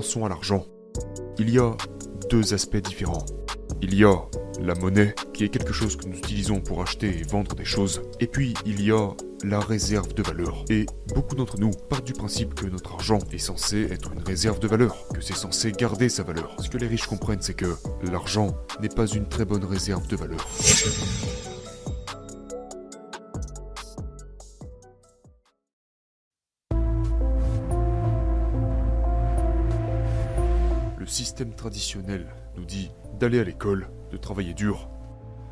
à l'argent, il y a deux aspects différents. Il y a la monnaie, qui est quelque chose que nous utilisons pour acheter et vendre des choses. Et puis, il y a la réserve de valeur. Et beaucoup d'entre nous partent du principe que notre argent est censé être une réserve de valeur, que c'est censé garder sa valeur. Ce que les riches comprennent, c'est que l'argent n'est pas une très bonne réserve de valeur. Système traditionnel nous dit d'aller à l'école, de travailler dur,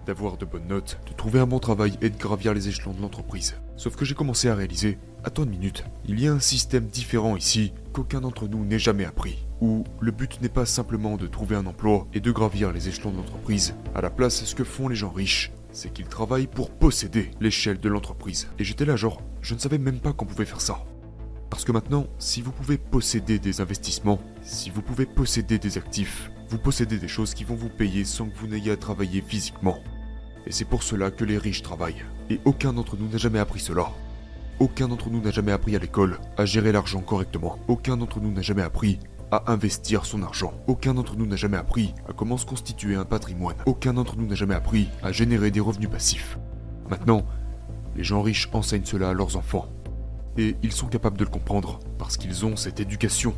d'avoir de bonnes notes, de trouver un bon travail et de gravir les échelons de l'entreprise. Sauf que j'ai commencé à réaliser, attends une minute, il y a un système différent ici qu'aucun d'entre nous n'ait jamais appris. Où le but n'est pas simplement de trouver un emploi et de gravir les échelons de l'entreprise. À la place, ce que font les gens riches, c'est qu'ils travaillent pour posséder l'échelle de l'entreprise. Et j'étais là genre, je ne savais même pas qu'on pouvait faire ça. Parce que maintenant, si vous pouvez posséder des investissements, si vous pouvez posséder des actifs, vous possédez des choses qui vont vous payer sans que vous n'ayez à travailler physiquement. Et c'est pour cela que les riches travaillent. Et aucun d'entre nous n'a jamais appris cela. Aucun d'entre nous n'a jamais appris à l'école à gérer l'argent correctement. Aucun d'entre nous n'a jamais appris à investir son argent. Aucun d'entre nous n'a jamais appris à comment se constituer un patrimoine. Aucun d'entre nous n'a jamais appris à générer des revenus passifs. Maintenant, les gens riches enseignent cela à leurs enfants. Et ils sont capables de le comprendre parce qu'ils ont cette éducation.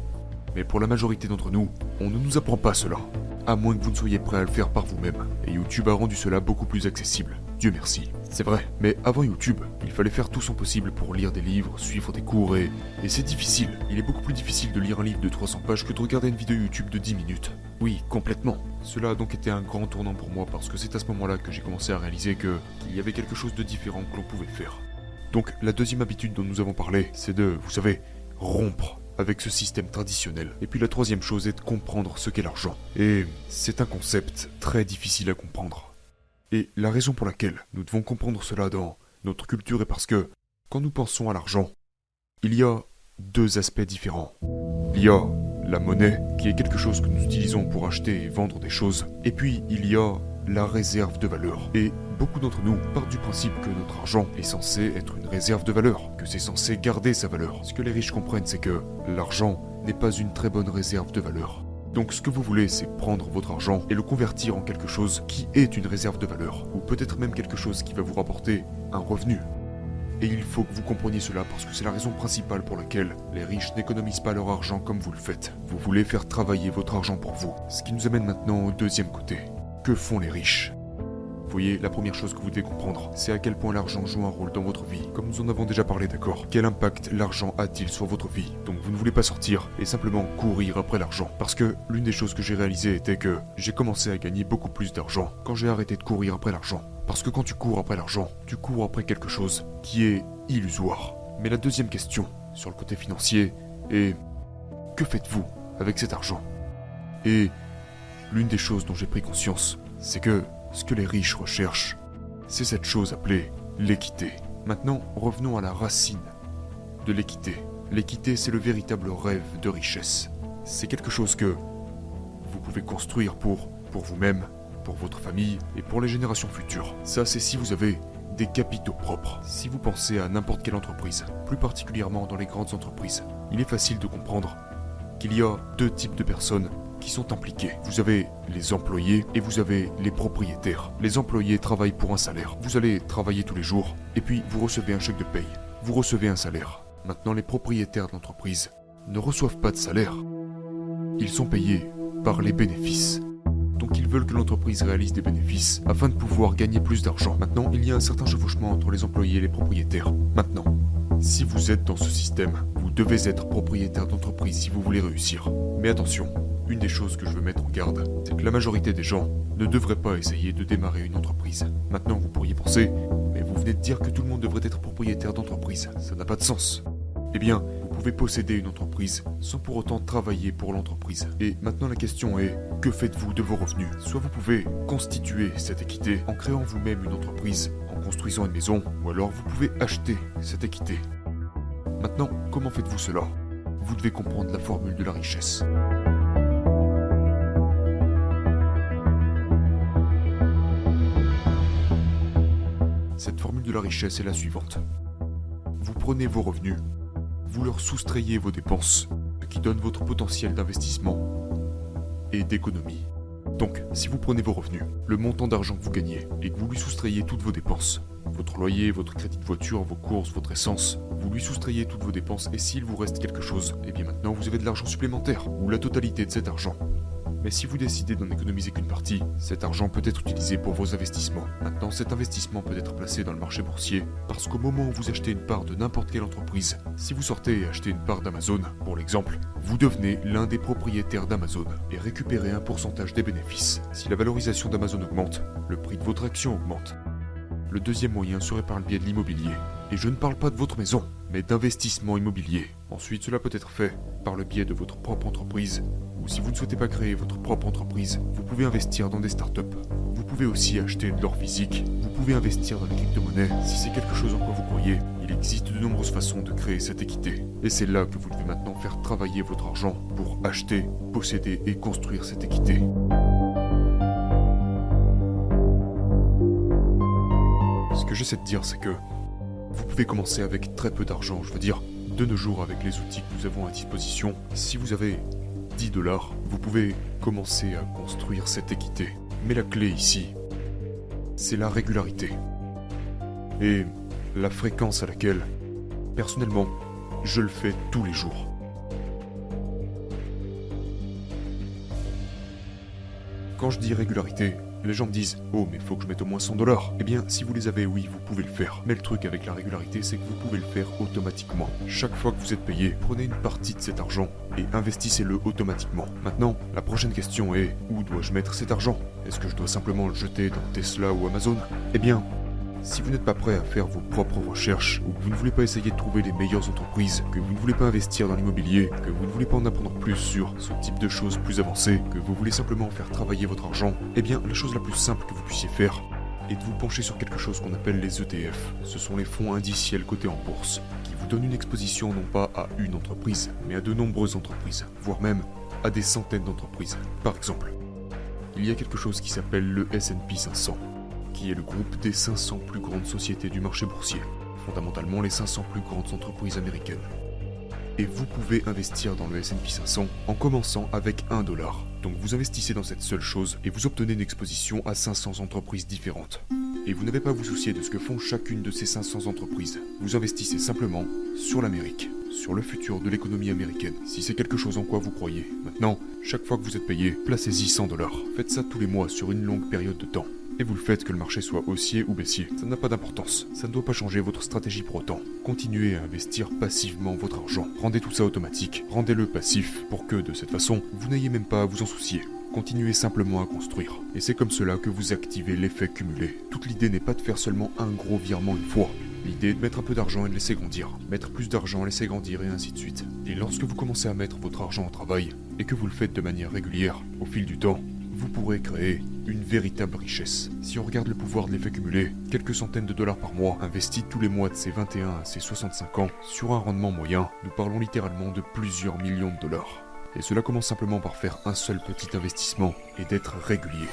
Mais pour la majorité d'entre nous, on ne nous apprend pas cela. À moins que vous ne soyez prêt à le faire par vous-même. Et YouTube a rendu cela beaucoup plus accessible. Dieu merci. C'est vrai. Mais avant YouTube, il fallait faire tout son possible pour lire des livres, suivre des cours et... Et c'est difficile. Il est beaucoup plus difficile de lire un livre de 300 pages que de regarder une vidéo YouTube de 10 minutes. Oui, complètement. Cela a donc été un grand tournant pour moi parce que c'est à ce moment-là que j'ai commencé à réaliser que qu'il y avait quelque chose de différent que l'on pouvait faire. Donc la deuxième habitude dont nous avons parlé, c'est de, vous savez, rompre avec ce système traditionnel. Et puis la troisième chose est de comprendre ce qu'est l'argent. Et c'est un concept très difficile à comprendre. Et la raison pour laquelle nous devons comprendre cela dans notre culture est parce que, quand nous pensons à l'argent, il y a deux aspects différents. Il y a la monnaie, qui est quelque chose que nous utilisons pour acheter et vendre des choses. Et puis il y a la réserve de valeur. Et beaucoup d'entre nous partent du principe que notre argent est censé être une réserve de valeur, que c'est censé garder sa valeur. Ce que les riches comprennent, c'est que l'argent n'est pas une très bonne réserve de valeur. Donc ce que vous voulez, c'est prendre votre argent et le convertir en quelque chose qui est une réserve de valeur, ou peut-être même quelque chose qui va vous rapporter un revenu. Et il faut que vous compreniez cela parce que c'est la raison principale pour laquelle les riches n'économisent pas leur argent comme vous le faites. Vous voulez faire travailler votre argent pour vous. Ce qui nous amène maintenant au deuxième côté. Que font les riches? Vous voyez, la première chose que vous devez comprendre, c'est à quel point l'argent joue un rôle dans votre vie. Comme nous en avons déjà parlé, d'accord? Quel impact l'argent a-t-il sur votre vie? Donc vous ne voulez pas sortir et simplement courir après l'argent. Parce que l'une des choses que j'ai réalisées était que j'ai commencé à gagner beaucoup plus d'argent quand j'ai arrêté de courir après l'argent. Parce que quand tu cours après l'argent, tu cours après quelque chose qui est illusoire. Mais la deuxième question, sur le côté financier, est que faites-vous avec cet argent? Et l'une des choses dont j'ai pris conscience, c'est que ce que les riches recherchent, c'est cette chose appelée l'équité. Maintenant, revenons à la racine de l'équité. L'équité, c'est le véritable rêve de richesse. C'est quelque chose que vous pouvez construire pour, pour vous-même, pour votre famille et pour les générations futures. Ça, c'est si vous avez des capitaux propres. Si vous pensez à n'importe quelle entreprise, plus particulièrement dans les grandes entreprises, il est facile de comprendre qu'il y a deux types de personnes qui sont impliqués. Vous avez les employés et vous avez les propriétaires. Les employés travaillent pour un salaire. Vous allez travailler tous les jours et puis vous recevez un chèque de paye. Vous recevez un salaire. Maintenant, les propriétaires d'entreprise ne reçoivent pas de salaire. Ils sont payés par les bénéfices. Donc ils veulent que l'entreprise réalise des bénéfices afin de pouvoir gagner plus d'argent. Maintenant, il y a un certain chevauchement entre les employés et les propriétaires. Maintenant, si vous êtes dans ce système, vous devez être propriétaire d'entreprise si vous voulez réussir. Mais attention, une des choses que je veux mettre en garde, c'est que la majorité des gens ne devraient pas essayer de démarrer une entreprise. Maintenant, vous pourriez penser, mais vous venez de dire que tout le monde devrait être propriétaire d'entreprise. Ça n'a pas de sens. Eh bien, vous pouvez posséder une entreprise sans pour autant travailler pour l'entreprise. Et maintenant la question est, que faites-vous de vos revenus? Soit vous pouvez constituer cette équité en créant vous-même une entreprise, en construisant une maison, ou alors vous pouvez acheter cette équité. Maintenant, comment faites-vous cela? Vous devez comprendre la formule de la richesse. Cette formule de la richesse est la suivante. Vous prenez vos revenus, vous leur soustrayez vos dépenses, qui donne votre potentiel d'investissement et d'économie. Donc, si vous prenez vos revenus, le montant d'argent que vous gagnez, et que vous lui soustrayez toutes vos dépenses, votre loyer, votre crédit de voiture, vos courses, votre essence, vous lui soustrayez toutes vos dépenses, et s'il vous reste quelque chose, eh bien maintenant vous avez de l'argent supplémentaire, ou la totalité de cet argent. Mais si vous décidez d'en économiser qu'une partie, cet argent peut être utilisé pour vos investissements. Maintenant, cet investissement peut être placé dans le marché boursier, parce qu'au moment où vous achetez une part de n'importe quelle entreprise, si vous sortez et achetez une part d'Amazon, pour l'exemple, vous devenez l'un des propriétaires d'Amazon et récupérez un pourcentage des bénéfices. Si la valorisation d'Amazon augmente, le prix de votre action augmente. Le deuxième moyen serait par le biais de l'immobilier. Et je ne parle pas de votre maison, mais d'investissement immobilier. Ensuite, cela peut être fait par le biais de votre propre entreprise si vous ne souhaitez pas créer votre propre entreprise, vous pouvez investir dans des startups. Vous pouvez aussi acheter de l'or physique. Vous pouvez investir dans les crypto-monnaies. Si c'est quelque chose en quoi vous croyez, il existe de nombreuses façons de créer cette équité. Et c'est là que vous devez maintenant faire travailler votre argent pour acheter, posséder et construire cette équité. Ce que j'essaie de dire, c'est que vous pouvez commencer avec très peu d'argent. Je veux dire, de nos jours, avec les outils que nous avons à disposition, si vous avez 10 dollars, vous pouvez commencer à construire cette équité. Mais la clé ici, c'est la régularité. Et la fréquence à laquelle, personnellement, je le fais tous les jours. Quand je dis régularité, les gens me disent Oh, mais faut que je mette au moins 100 dollars. Eh bien, si vous les avez, oui, vous pouvez le faire. Mais le truc avec la régularité, c'est que vous pouvez le faire automatiquement. Chaque fois que vous êtes payé, prenez une partie de cet argent et investissez-le automatiquement. Maintenant, la prochaine question est Où dois-je mettre cet argent? Est-ce que je dois simplement le jeter dans Tesla ou Amazon? Eh bien, si vous n'êtes pas prêt à faire vos propres recherches, ou que vous ne voulez pas essayer de trouver les meilleures entreprises, que vous ne voulez pas investir dans l'immobilier, que vous ne voulez pas en apprendre plus sur ce type de choses plus avancées, que vous voulez simplement faire travailler votre argent, eh bien la chose la plus simple que vous puissiez faire est de vous pencher sur quelque chose qu'on appelle les ETF. Ce sont les fonds indiciels cotés en bourse, qui vous donnent une exposition non pas à une entreprise, mais à de nombreuses entreprises, voire même à des centaines d'entreprises. Par exemple, il y a quelque chose qui s'appelle le S&P 500 qui est le groupe des 500 plus grandes sociétés du marché boursier, fondamentalement les 500 plus grandes entreprises américaines. Et vous pouvez investir dans le S&P 500 en commençant avec 1 dollar. Donc vous investissez dans cette seule chose et vous obtenez une exposition à 500 entreprises différentes. Et vous n'avez pas à vous soucier de ce que font chacune de ces 500 entreprises. Vous investissez simplement sur l'Amérique, sur le futur de l'économie américaine, si c'est quelque chose en quoi vous croyez. Maintenant, chaque fois que vous êtes payé, placez-y 100 dollars. Faites ça tous les mois sur une longue période de temps et vous le faites que le marché soit haussier ou baissier. Ça n'a pas d'importance. Ça ne doit pas changer votre stratégie pour autant. Continuez à investir passivement votre argent. Rendez tout ça automatique. Rendez-le passif pour que, de cette façon, vous n'ayez même pas à vous en soucier. Continuez simplement à construire. Et c'est comme cela que vous activez l'effet cumulé. Toute l'idée n'est pas de faire seulement un gros virement une fois. L'idée est de mettre un peu d'argent et de laisser grandir. Mettre plus d'argent, laisser grandir et ainsi de suite. Et lorsque vous commencez à mettre votre argent au travail, et que vous le faites de manière régulière, au fil du temps, vous pourrez créer une véritable richesse. Si on regarde le pouvoir de l'effet cumulé, quelques centaines de dollars par mois, investis tous les mois de ses 21 à ses 65 ans, sur un rendement moyen, nous parlons littéralement de plusieurs millions de dollars. Et cela commence simplement par faire un seul petit investissement et d'être régulier.